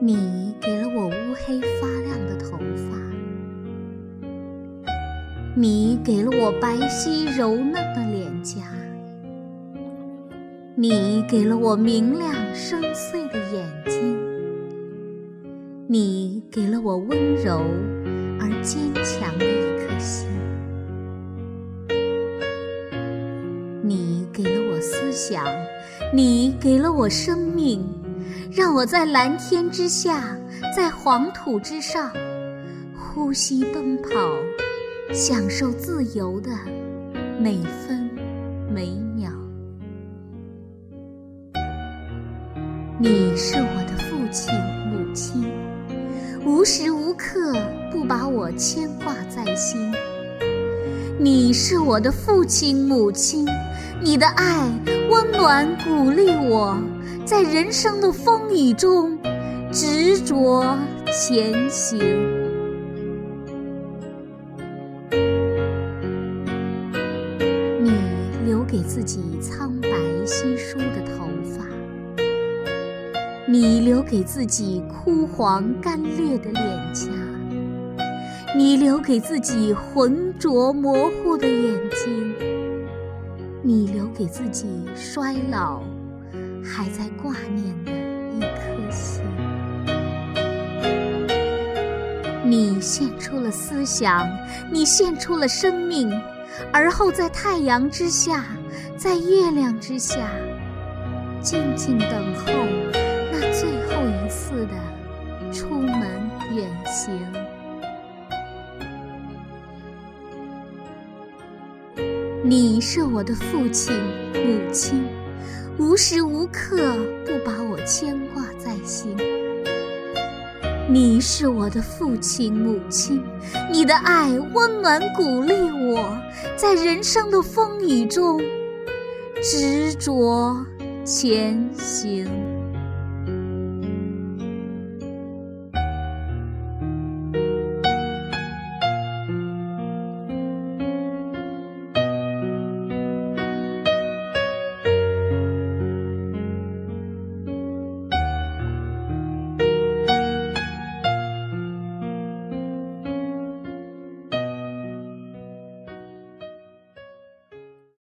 你给了我乌黑发亮的头发，你给了我白皙柔嫩的脸颊，你给了我明亮深邃的眼睛，你给了我温柔而坚强的一颗心，你给了我思想，你给了我生命。让我在蓝天之下，在黄土之上，呼吸奔跑，享受自由的每分每秒。你是我的父亲母亲，无时无刻不把我牵挂在心。你是我的父亲母亲，你的爱温暖鼓励我。在人生的风雨中，执着前行。你留给自己苍白稀疏的头发，你留给自己枯黄干裂的脸颊，你留给自己浑浊模糊的眼睛，你留给自己衰老。还在挂念的一颗心，你献出了思想，你献出了生命，而后在太阳之下，在月亮之下，静静等候那最后一次的出门远行。你是我的父亲，母亲。无时无刻不把我牵挂在心。你是我的父亲母亲，你的爱温暖鼓励我，在人生的风雨中执着前行。